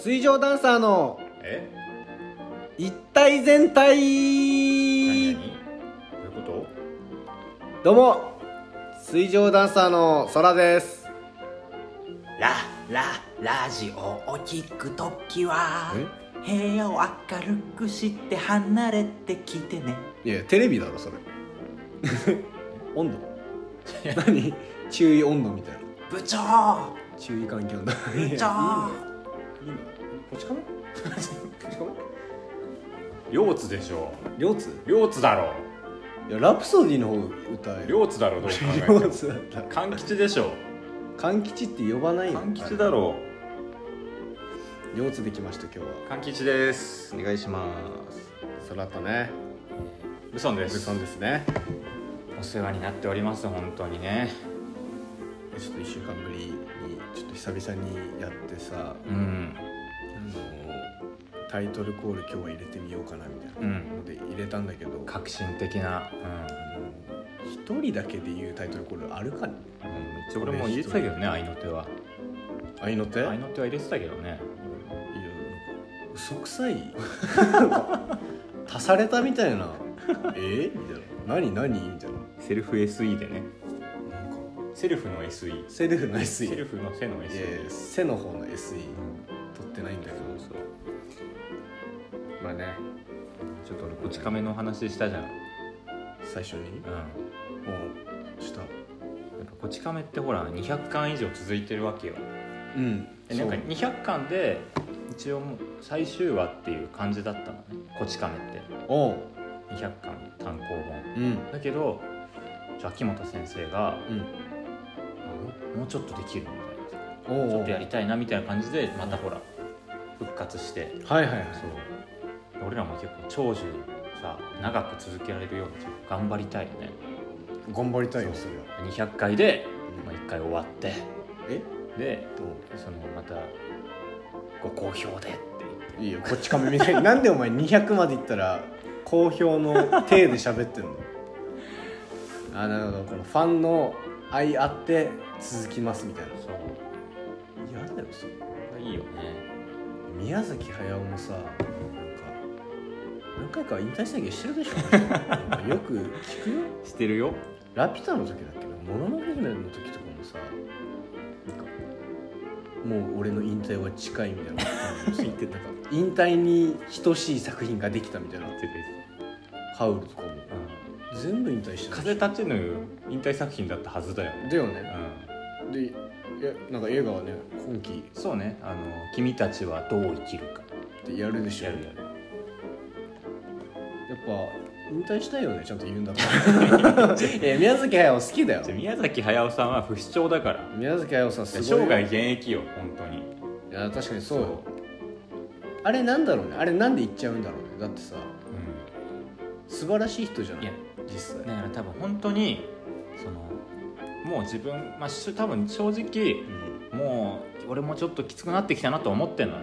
水上ダンサーのえ？一体全体。何？何？どういうこどうも水上ダンサーの空です。ラララジオを聞くときは部屋を明るくして離れてきてね。いやテレビだろそれ。温度？何？注意温度みたいな。部長！注意喚起温度。部長！いいのいいの？こっちかなこっちかなと両津でしょ両津両津だろいやラプソディの方歌えよ。両津だろどう考えて両も津だったら勘吉でしょ勘吉って呼ばないよ勘吉だろ両津できました今日は。勘吉です。お願いします。空とね。ブソンです。ブソンですね。お世話になっております本当にね。ちょっと1週間ぶり。にちょっと久々にやってさうん。あのタイトルコール今日は入れてみようかなみたいなうんので入れたんだけど革新的な。あの一人だけで言うタイトルコールあるかね？うん、俺も入れてたけどね合いの手は。あいの手いや合いの手は入れてたけどね。なんか嘘くさい。足されたみたいな。え？みたいな。何？何？みたいな。セルフ SE でねセルフの SE セルフのセ SE ルフの背の SE 背の方の SE うん。取ってないんだけど。そうまあね。ちょっと俺こち亀の話したじゃん、うん、最初に？やもうした。っぱこち亀ってほら200巻以上続いてるわけよ。うん。でなんか200巻で一応もう最終話っていう感じだったのね。こち亀って。おう。200巻単行本。うん。だけど秋元先生がうん。あもうちょっとできるみたいな。ちょっとやりたいなみたいな感じでまたほら復活して。はいはいはい。そう。俺らも結構長寿さ長く続けられるように頑張りたいよね。頑張りたいよ。そそう。りゃ200回で、まあ、1回終わって。え？でどそのまたご好評でってういいよこっち亀みたいになんでお前200までいったら好評の体で喋ってんの？あなるほど。このファンの愛あって続きますみたいな。そう。嫌だよそれいいよね宮崎駿もさなんか何回か引退宣言してるでしょ。なんかよく聞くよ。してるよ。ラピュタの時だっけな。もののけ姫の時とかもさなんかもう俺の引退は近いみたいな感じでさ言ってたか引退に等しい作品ができたみたいな。言っててハウルとかも。全部引退して風立ちぬ引退作品だったはずだよ。ねだよね。うんでいやなんか映画はね今期。そうね。あの「君たちはどう生きるか。ってやるで」しょ。やるやる。やっぱ引退したいよねちゃんと言うんだったら。い や宮崎駿好きだよ。じゃあ宮崎駿さんは不死鳥だから。宮崎駿さんすごいよ。生涯現役よ本当に。いや確かにそう。よあれなんだろうね。あれなんで言っちゃうんだろうね。だってさう素晴らしい人じゃない？いや実際、んだから多分本当にそのもう自分まあし多分正直うん。もう俺もちょっときつくなってきたなと思ってんのよ。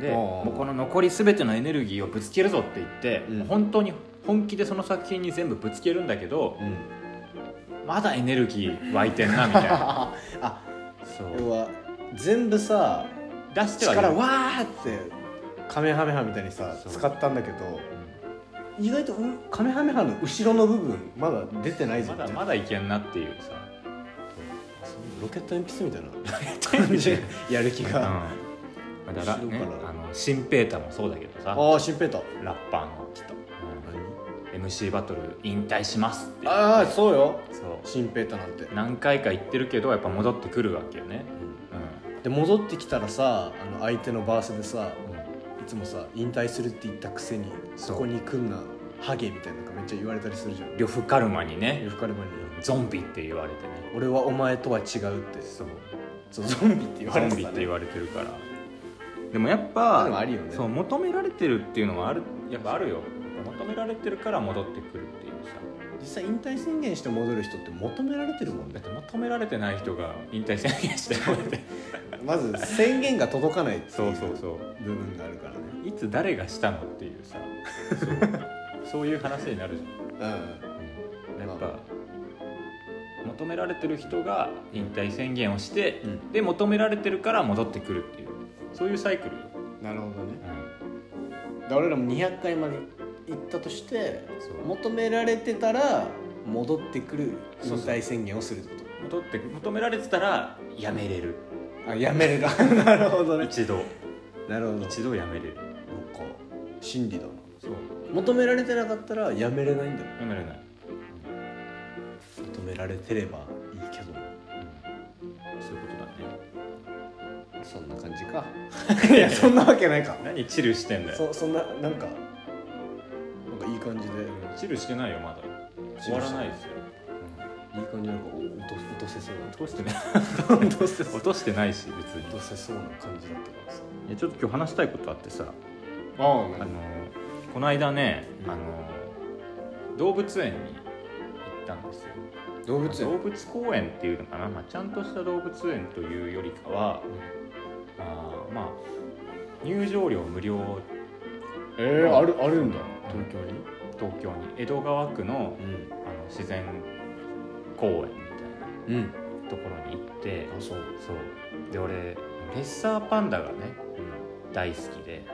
でもうこの残り全てのエネルギーをぶつけるぞって言って、うん。本当に本気でその作品に全部ぶつけるんだけどうん。まだエネルギー湧いてんなみたいな。あそう。要は全部さ出しては力わーってカメハメハみたいにさ使ったんだけど意外とうカメハメハの後ろの部分まだ出てないぞまだまだいけんなっていうさロケット鉛筆みたいな。感じでやる気うん。が、だからねあのシンペーターもそうだけどさ。ああシンペーター。ラッパーの人、うん、MC バトル引退しますって。ああそうよ。そう。シンペーターなんて、何回か言ってるけどやっぱ戻ってくるわけよね。で戻ってきたらさあの相手のバースでさうん、うんいつもさ引退するって言ったくせにそこに来んなハゲみたいなのがめっちゃ言われたりするじゃん。呂布カルマにね。呂布カルマにゾンビって言われてね「俺はお前とは違う」って。そう。そうゾンビって言わゾれンビって言われてるから。でもやっまあでもぱあるよね。そう求められてるっていうのはある。やっぱあるよ。求められてるから戻ってくるっていうさ。実際引退宣言して戻る人って求められてるもんね。だって求められてない人が引退宣言してもらって。まず宣言が届かないっていそうそうそう。部分があるからね。いつ誰がしたのっていうさ。そう。そういう話になるじうん。ゃん、やっぱ求められてる人が引退宣言をして、うん。で求められてるから戻ってくるっていうそういうサイクルよ。で俺らも200回まで行ったとして求められてたら戻ってくる引退宣言をするってこ戻って求められてたらやめれる。とあやめれる。なるほどね。一度。なるほど。一度やめれる。なんか。真理だな。そう。求められてなかったらやめれないんだ。よやめれない、られてればいいけどそういうことだね。そんな感じか。いやそんなわけないか。何チルしてんだよ。そそんななんかなんかいい感じで。チルしてないよまだ。終わらないですよ、い。い感じなんかお落と落とせそうな。落としてない。落とせそう落としてないし別に。落とせそうな感じだったからさ。いやちょっと今日話したいことあってさ。あああのこの間ね、うん。あの動物園に行ったんですよ動物園。動物公園っていうのかな、まあ、ちゃんとした動物園というよりかはあーまあ入場料無料。えー、あるあるんだ。東京に？東京に。江戸川区のうん。あの自然公園みたいうん。なところに行ってあそう。そう。で俺レッサーパンダがね大好きで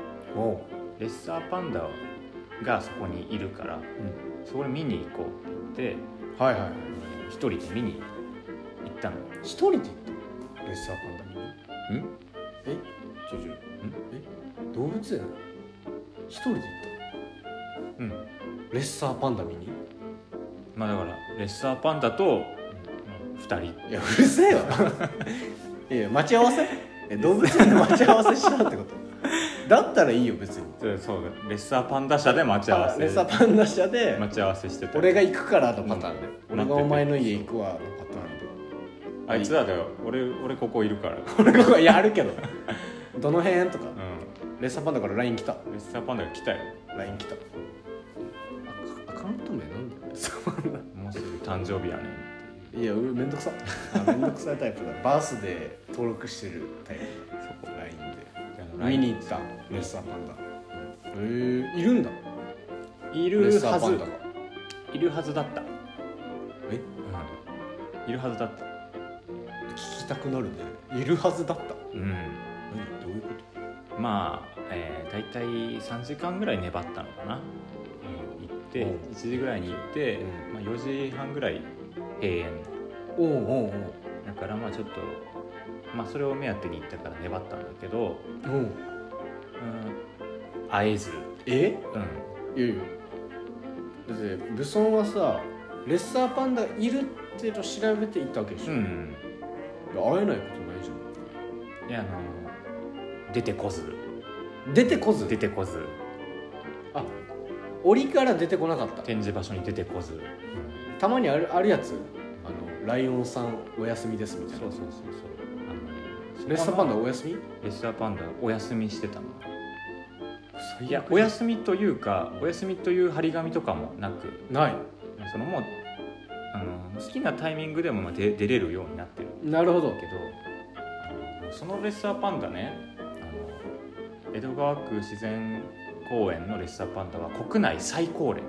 レッサーパンダがそこにいるからうん。そこに見に行こうって言ってはいはいはい一人で見に行ったのよ一人で行ったレッサーパンダ見にん？え？ちょちょえ動物園一人で行っうん。たレッサーパンダ見に？まあだからレッサーパンダと2人。いやうるせえわ。いや待ち合わせ？え動物園で待ち合わせしたってこと？だったらいいよ別にそうそうだ。レッサーパンダ車で待ち合わせ。レッサーパンダ車で待ち合わせしてた俺が行くからのパターンで、うん。俺がお前の家行くわのパターンであいつらだよ。俺俺ここいるから。俺がここいやあるけど。どの辺とか。うレッサーパンダから LINE 来た。んレッサーパンダが来たよ。LINE 来た。アカウント名なんだよ。もうすぐ誕生日やねんいやうめんどくさ。あめんどくさいタイプだ。バースで登録してるタイプ。そこだ LINE で見に行った。レッサーパンダへえいるんだ。いレッるはず。サーパンダが。いるはずだった。え？うん。いるはずだった。聞きたくなるね。いるはずだった。うん。何？どういうこと？まあ、えー、大体3時間ぐらい粘ったのかな、うん、行ってう。ん1時ぐらいに行って、うん。まあ、4時半ぐらい閉園。おうおうおう。だからまあちょっとまあそれを目当てに行ったから粘ったんだけど、おう。うん、会えず、え？うん、いやいや。だって武尊はさレッサーパンダいるっていうのを調べて行ったわけでしょ、いうん、や会えないことないじいやあの出てこず。出てこず？出てこず。あ檻から出てこなかった。展示場所に出てこず、たまにあるあるやつ。あのライオンさんお休みですみたいな。そうそうそうそう。あのレッサーパンダお休み？レッサーパンダお休みしてたのいやお休み。というかお休みという張り紙とかもなくない。そのもうあの好きなタイミングでもまあ出出れるようになってるなるほど。けどそのレッサーパンダねあの江戸川区自然公園のレッサーパンダは国内最高齢。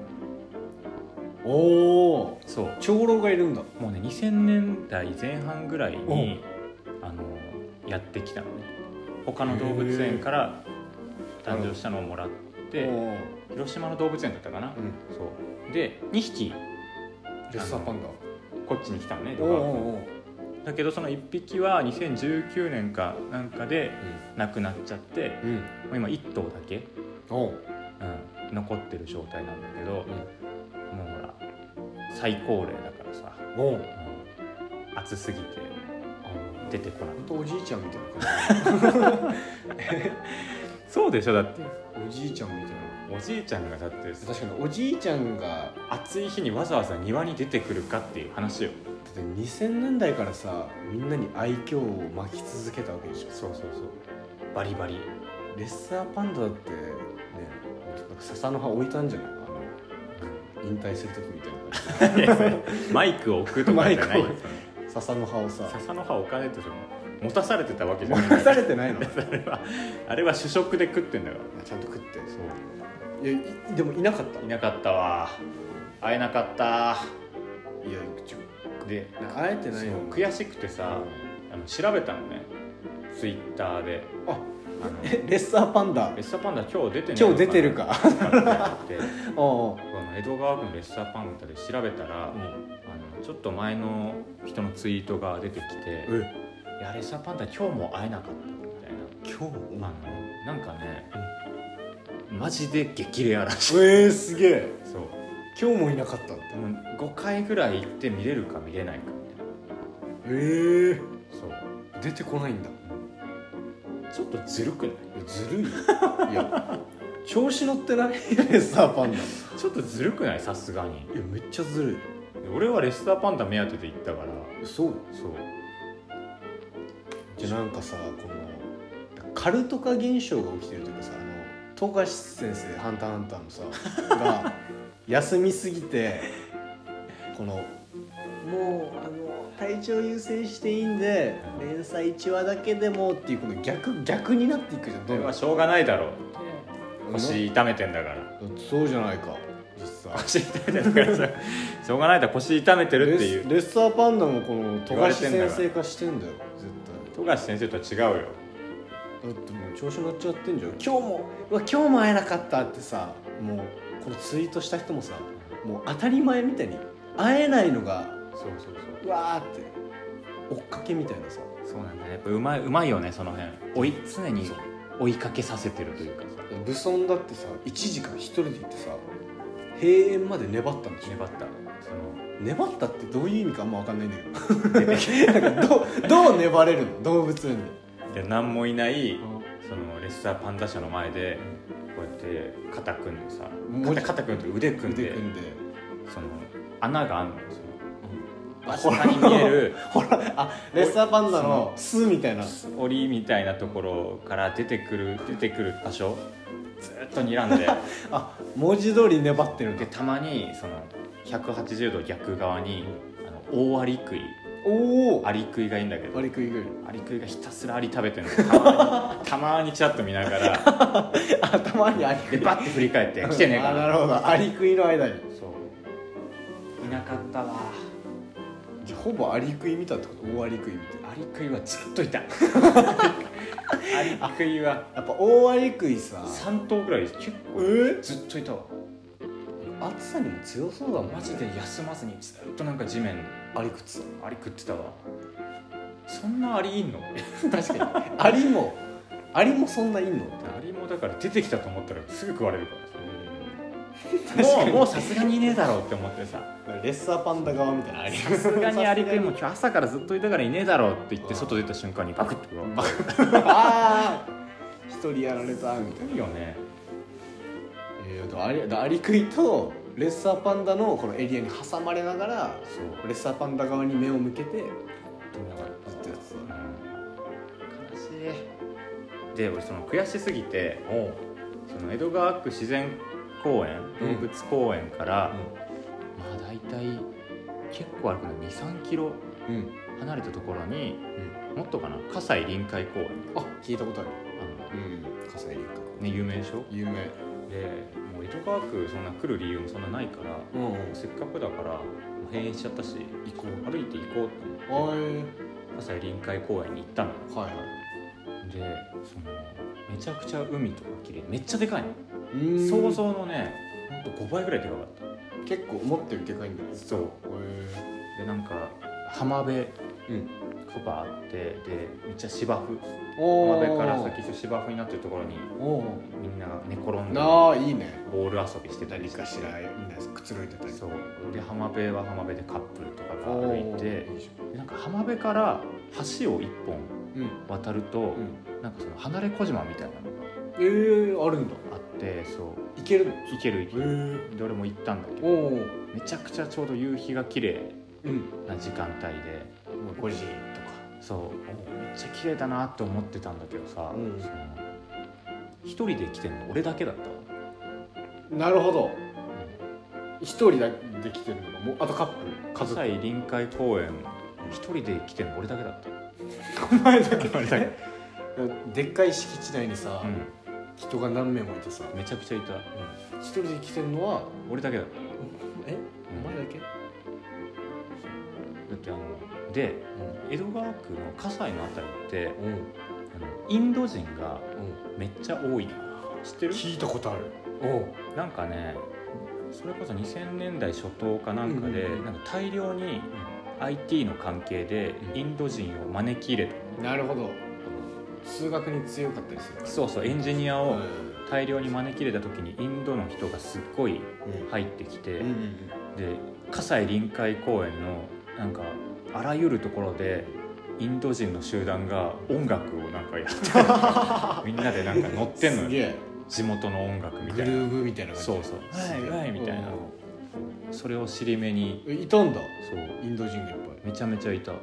おおそう。長老がいるんだ。もうね2000年代前半ぐらいにあのやってきたのね。他の動物園から誕生したのをもらって広島の動物園だったかな、うん。そう。で2匹。レッサーパンダ。こっちに来たのねだけどその1匹は2019年かなんかで亡くなっちゃってうん。うんもう今1頭だけ、おう。うん、残ってる状態なんだけど、もうほら最高齢だからさ、おう。うん、暑すぎて出てこなほんとおじいちゃんみたいな感 そうでしょだって。じおじいちゃんみたいおじいちゃんがだってな確かにおじいちゃんがだ暑い日にわざわざ庭に出てくるかっていう話よ。って2000年代からさみんなに愛嬌を巻き続けたわけでしょ。そうそうそう。バリバリ。レッサーパンダだってね笹の葉置いたんじゃない？あの引退する時みたいな感 マイクを置くとかじゃない笹の葉をさ。笹の葉置かねえとしょ持たされてたわけじゃない。持たされてないの？あれはあれは主食で食ってんだからちゃんと食って。そう。いやいでもいなかった。いなかったわ。会えなかった。いやちょで会えてないの悔しくてさあの調べたのね。ツイッターで。あえレッサーパンダ？レッサーパンダ今日出て今日出てるか。って おうおう。この江戸川区のレッサーパンダで調べたら、あのちょっと前の人のツイートが出てきて「え。いやレッサーパンダ今日も会えなかった」みたいな。今日なんかね、マジで激レアらしい。えー、すげえ。そう。今日もいなかったんだ。もう5回ぐらい行って見れるか見れないかみたいえー、なそう。出てこないんだ。ちょっとずるくない？ずるいよ。いや調子乗ってないレッサーパンダ。いちょっとずるくない？さすがに。やめっちゃずるい。俺はレッサーパンダ目当てで行ったから。そう。そうじゃあなんかさこのカルト化現象が起きてるというかさあの富樫先生「ハンターハンター」のさ が休みすぎてこのもうあの体調優先していいんで連載1話だけでもっていうこの逆逆になっていくじゃんそれはしょうがないだろう。腰痛めてんだから。そうじゃないか実際。腰痛めてんだからさしょうがないだろ腰痛めてるっていう。レッサーパンダもこの富樫先生化してんだよ絶富樫先生とは違うよ。対だってもう調子乗っちゃってんじゃん。今日もうわ今日も会えなかったってさもうこのツイートした人もさもう当たり前みたいに会えないのがそうそうそう。うわーって追っかけみたいなさ。そうなんだねやっぱうまいうまいよねその辺。追い常に追いかけさせてるというかさ。武尊だってさ1時間一人で行ってさ閉園まで粘ったんでしょ。粘った。その粘ったってどういう意味かあんま分かんないんだけど。なんかどうどう粘れるの？動物に。で何もいないそのレッサーパンダ舎の前でこうやって肩組んでさ肩肩組んで腕組んで腕組んで。その穴があんのよその。あ間近に見える ほらあレッサーパンダの巣みたいな。檻みたいなところから出てくる出てくる場所ずっと睨んで。あ文字通り粘ってるでたまにその180度逆側にあの大アリクイ。おおアリクイがいいんだけど。割り食いぐアリクイがひたすらアリ食べてるの。たまにたまにチラッと見ながら。頭にアリ食いでバッて振り返って来てねえかあななるほど。アリ食いの間に。そう。いなかったわ。じゃあほぼアリ食い見たってこと？大アリ食い見て。アリクイはずっといた。アリクイはやっぱ大アリ食いさ。3頭ぐらい結構えずっといたわ暑さにも強そうだもんマジで休まずにずっとなんか地面。アリ食ってアリ食ってたわ。そんなアリいんの？た 確かに。アリもアリもそんないんの？アリもだから出てきたと思ったらすぐ食われるからもうもうさすがにいねえだろうって思ってさ。レッサーパンダ側みたいなアリ。さすがにアリクイも今日朝からずっといたからいねえだろうって言って外出た瞬間にバクッて ああ一人やられたみたいな。いいよねえー、だアリだアリクイとレッサーパンダのこのエリアに挟まれながらそう。レッサーパンダ側に目を向けてずっとやってた。悲しい。で俺その悔しすぎてその江戸川区自然公園動うん。物公園から、まあ大体結構歩くの23キロうん、うん離れたところに、もっとかな葛西臨海公園。あ聞いたことある。あうん。葛西臨の、ね、有名でしょ？有名。で江戸川区そんな来る理由もそんなないからうんせっかくだから閉園しちゃったし行こ歩いて行こうとう思って西臨海公園に行ったの。よはいはい。でそのめちゃくちゃ海とか綺麗めっちゃでかいの。想像のねほんと5倍ぐらいでかかっ結構思ってるでかいんだよたそう。へでなんか浜辺えうんとかあってでめっちゃ芝生。お浜辺から先芝生になってるところにおみんなが寝転んでなあいいね。ボール遊びしてたりして。しらみんなくつろいでたり。そう。で浜辺は浜辺でカップルとかが歩いてなんか浜辺から橋を一本渡ると、うん。なんかその離れ小島みたいなのがえー、あるんだ。あってそう。いけるの？行ける行ける。で俺も行ったんだけどめちゃくちゃちょうど夕日が綺麗うん。な時間帯で5時とかそうめっちゃ綺麗だなって思ってたんだけどさ、うん。その一人で来てんの俺だけだったわ。なるほど。一人だけで来てるのがもうあとカップル家族。葛西臨海公園一人で来てんの俺だけだった。お前だけ。俺だけ。でっかい敷地内にさ、うん。人が何名もいてさ。めちゃくちゃいた。一人で来てるのは俺だけだった。え？お前だけ？だってあので江戸川区の葛西のあたりってうん。あのインド人がめっちゃ多いの知ってる？聞いたことある。おなんかねそれこそ2000年代初頭かなんかで、うんうんうん。なんか大量に IT の関係でインド人を招き入れた、なるほど。数学に強かったりするから。そうそうエンジニアをうん。大量に招き入れた時にインドの人がすっごい入ってきて、うんうん。で葛西臨海公園のなんかあらゆるところでインド人の集団が音楽をなんかやってる。みんなでなんか乗ってんのよ。地元の音楽みグたいな。ルーブみたいな感じ。そうそう。はいはいみたいな。それを尻目に。うんいたんだ。そう。インド人がいっぱめちゃめちゃいた。い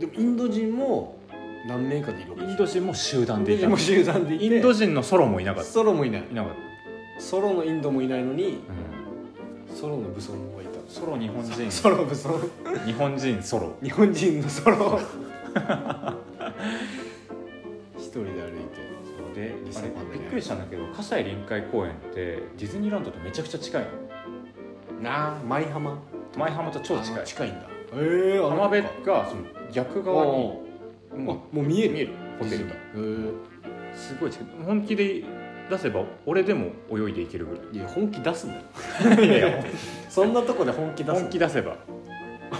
でもインド人も何名かでいるわけインド人も集団でいた。インド人も集団でいて。インド人のソロもいなかった。ソロもいない。いなかっソロのインドもいないのにた、ソロの武装の方がいたソロ日本人。ソロ武装。日本人ソロ。日本人のソロ。一人で歩いてそうでびっくりしたんだけど葛西臨海公園ってディズニーランドとめちゃくちゃ近いの。なあ舞浜。舞浜と超近い。あ近いんだ。へえ浜辺がその逆側に。あももう見える。う見える。ホテルが。へえすごい近い。本気で出せば俺でも泳いでいけるぐらい。いや本気出すんだよ。いやいや。そんなとこで本気出す本気出せば。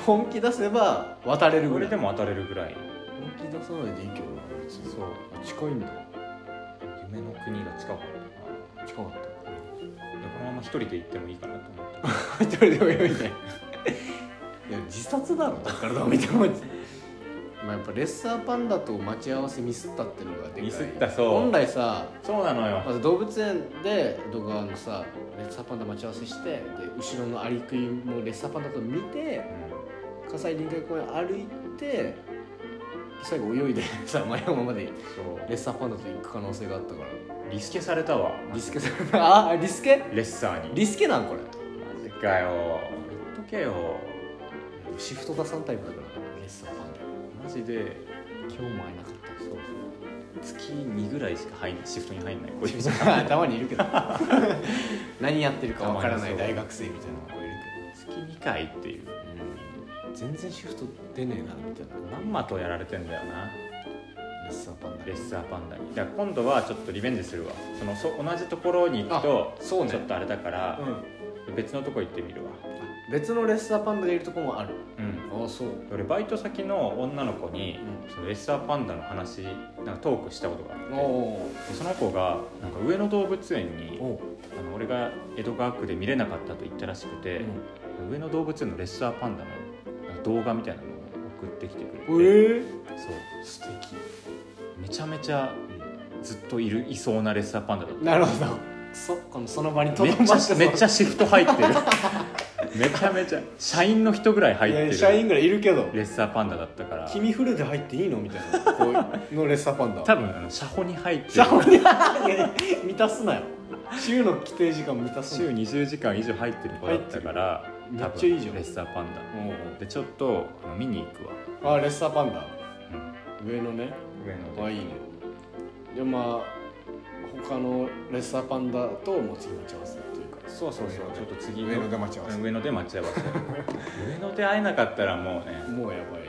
本気出せば渡れるぐらい。俺でも当たれるぐらい。本気出さないでいいけどな別に。そう。あ近いんだ。夢の国が近かった。な近かっでこのまま一人で行ってもいいかなと思ってた。一人で泳いで。いや自殺だろだからどう見てもまあやっぱレッサーパンダと待ち合わせミスったっていうのがでかい。ミスったそう。本来さそうなのよ。まず動物園で江戸川のさレッサーパンダ待ち合わせしてで後ろのアリクイもレッサーパンダと見て葛西臨海公園歩いて最後泳いで さ前山までそう。レッサーパンダと行く可能性があったから。リスケされたわ。リスケさんああリスケ？レッサーに。リスケなんこれ。マジかよ。言っとけよ。シフト出さんタイプだからレッサーパンマジで。ダ今日も会えなかった。そう。そう月2ぐらいしか入んない。シフトに入んない。こいつたまにいるけど。何やってるかわからない大学生みたいな子いる月2回っていう。けど、全然シフト出ねえなみたいな。まんまとやられてんだよな。レッサーパンダ。レッサーパンダに。だから今度はちょっとリベンジするわ。そのそ同じところに行くとあそうね。ちょっとあれだから、うん。別のとこ行ってみるわ別のレッサーパンダがいるとこもある。うん。ああそう。俺バイト先の女の子に、うそのレッサーパンダの話なんかトークしたことがあって。おその子がなんか上野動物園におあの俺が江戸川区で見れなかったと言ったらしくて、上野動物園のレッサーパンダのなんか動画みたいなのを送ってきてくれて、ええそう。素敵。めちゃめちゃずっといるいそうなレッサーパンダだった。なるほど。そっかその場にとめっちまってそう。めっちゃシフト入ってる めちゃめちゃ社員の人ぐらい入ってる。社員ぐらいいるけど。レッサーパンダだったから。君フルで入っていいのみたいな。こうのレッサーパンダ。多分あの車庫に入ってる。じゃあいやいや満たすなよ。週の規定時間満たす週な20時間以上入ってる子だったからめ多分っちゃいいじゃん。レッサーパンダ。でちょっと見に行くわ、あレッサーパンダ。うん。上のね。上野で。あいいね。でまあ他のレッサーパンダとも次待ち合わせそうそうそう。ちょっと次の上野で待ち合わせ。うん上野で待ち合わせ。上野で会えなかったらもうね、もうやばい。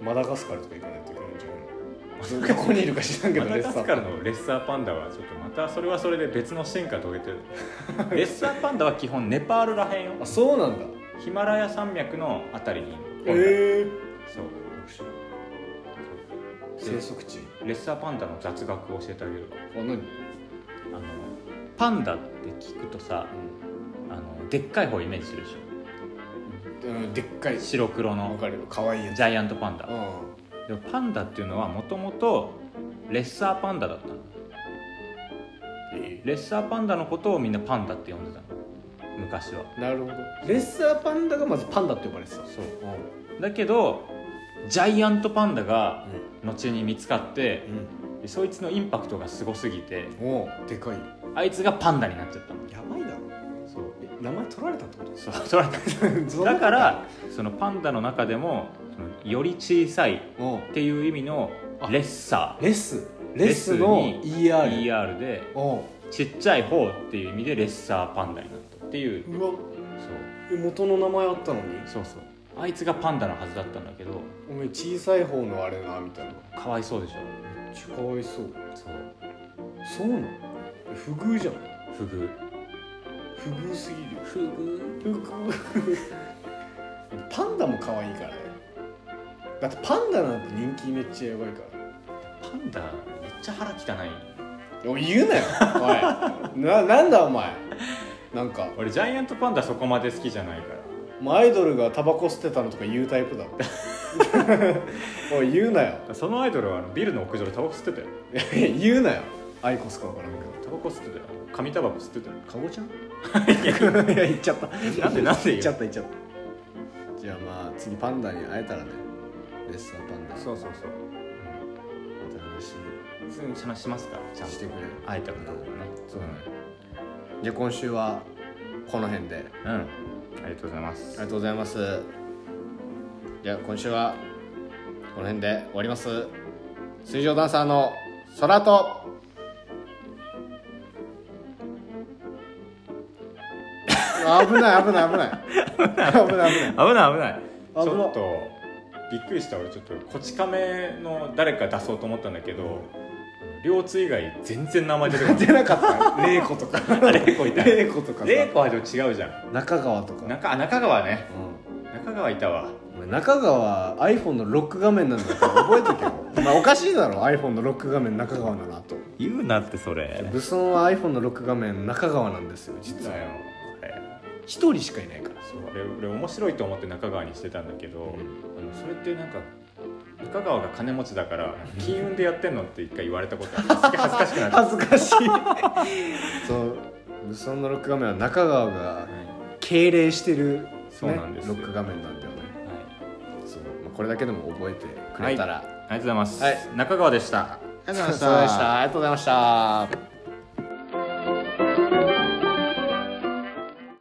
うん。マダガスカルとか行かないといけないんじゃないの？どこにいるか知らんけどマダガスカルパンのレッサーパンダはちょっとまたそれはそれで別の進化遂げてる。レッサーパンダは基本ネパールらへんよ。ダあそうなんだ。ヒマラヤ山脈のあたりにへ本来え。そう。生息地。レッサーパンダの雑学を教えてあげる。あ何？あのパンダって聞くとさあのでっかい方イメージするでしうんでっかい。ょ白黒わのかわいいジャイアントパンダ。うでもパンダっていうのはもともとレッサーパンダだったの。んえ。レッサーパンダのことをみんなパンダって呼んでたの。昔は。なるほど。レッサーパンダがまずパンダって呼ばれてた。そう。うだけどジャイアントパンダがん。後に見つかってうん。でそいつのインパクトがすごすぎてでかいあいつがパンダになっちゃったの。やばいだろ。そう。え名前取られたってこそう取られた。とだからそのパンダの中でもそのより小さいっていう意味のあレッサレス。レスのレスに ER ER でちっちゃい方っていう意味でレッサーパンダになったっていう。うわ。そう。え元の名前あったのに？そうそう。あいつがパンダのはずだったんだけどお前小さい方のあれなみたいな。めっかわいそうでしょ。ちゃかわいそう。そう。そうなの？不遇じゃん。フグ不遇すぎるよ。フグ不遇。パンダも可愛いからね。だってパンダなんて人気めっちゃやばいから。パンダめっちゃ腹汚い。おい言うなよおい。ななんだお前。なんか。俺ジャイアントパンダそこまで好きじゃないから。もうアイドルがタバコ吸ってたのとか言うタイプだろ。おい言うなよ。そのアイドルはあのビルの屋上でタバコ吸ってたよ。言うなよアイコスか分からんけどタバコ吸ってたよ。紙タバコ吸ってたよ。かごちゃん？いや言っちゃった。なんでなんで言っちゃった言っちゃった。じゃあまあ次パンダに会えたらねレッサーパンダ。そうそうそう。また話普通に話しますからちゃんとしてくれ会えたらなね。そうだね。じゃあ今週はこの辺で。うん。ありがとうございます。ありがとうございます。じゃあ今週はこの辺で終わります。水上ダンサーの空と危ない危ない危ない。危ない危ない。危ない危ない。ちょっとびっくりした俺ちょっとこち亀の誰か出そうと思ったんだけど両津以外全然名前出てこな出なかった。玲子とか。玲子いた。玲子とか玲子はでも違うじゃん。中川とか。中中川ね、中川いたわ。中川 iPhone のロック画面なんだから覚えとけよ。まあおかしいだろ。iPhone のロック画面中川だなと。言うなってそれ。武装は iPhone のロック画面中川なんですよ実は。よ。あれ一人しかいないから。そう俺俺面白いと思って中川にしてたんだけど、あのそれってなんか中川が金持ちだから金運でやってんのって一回言われたことある 恥ずかしくなって、恥ずかしい。そうブソンのロック画面は中川がはい。敬礼してる、ね、そうなんですよ。ロック画面なんだよね。はい。そう、まあ、これだけでも覚えてくれたら、ありがとうございます、はい。中川でした。ありがとうございました。ありがとうございました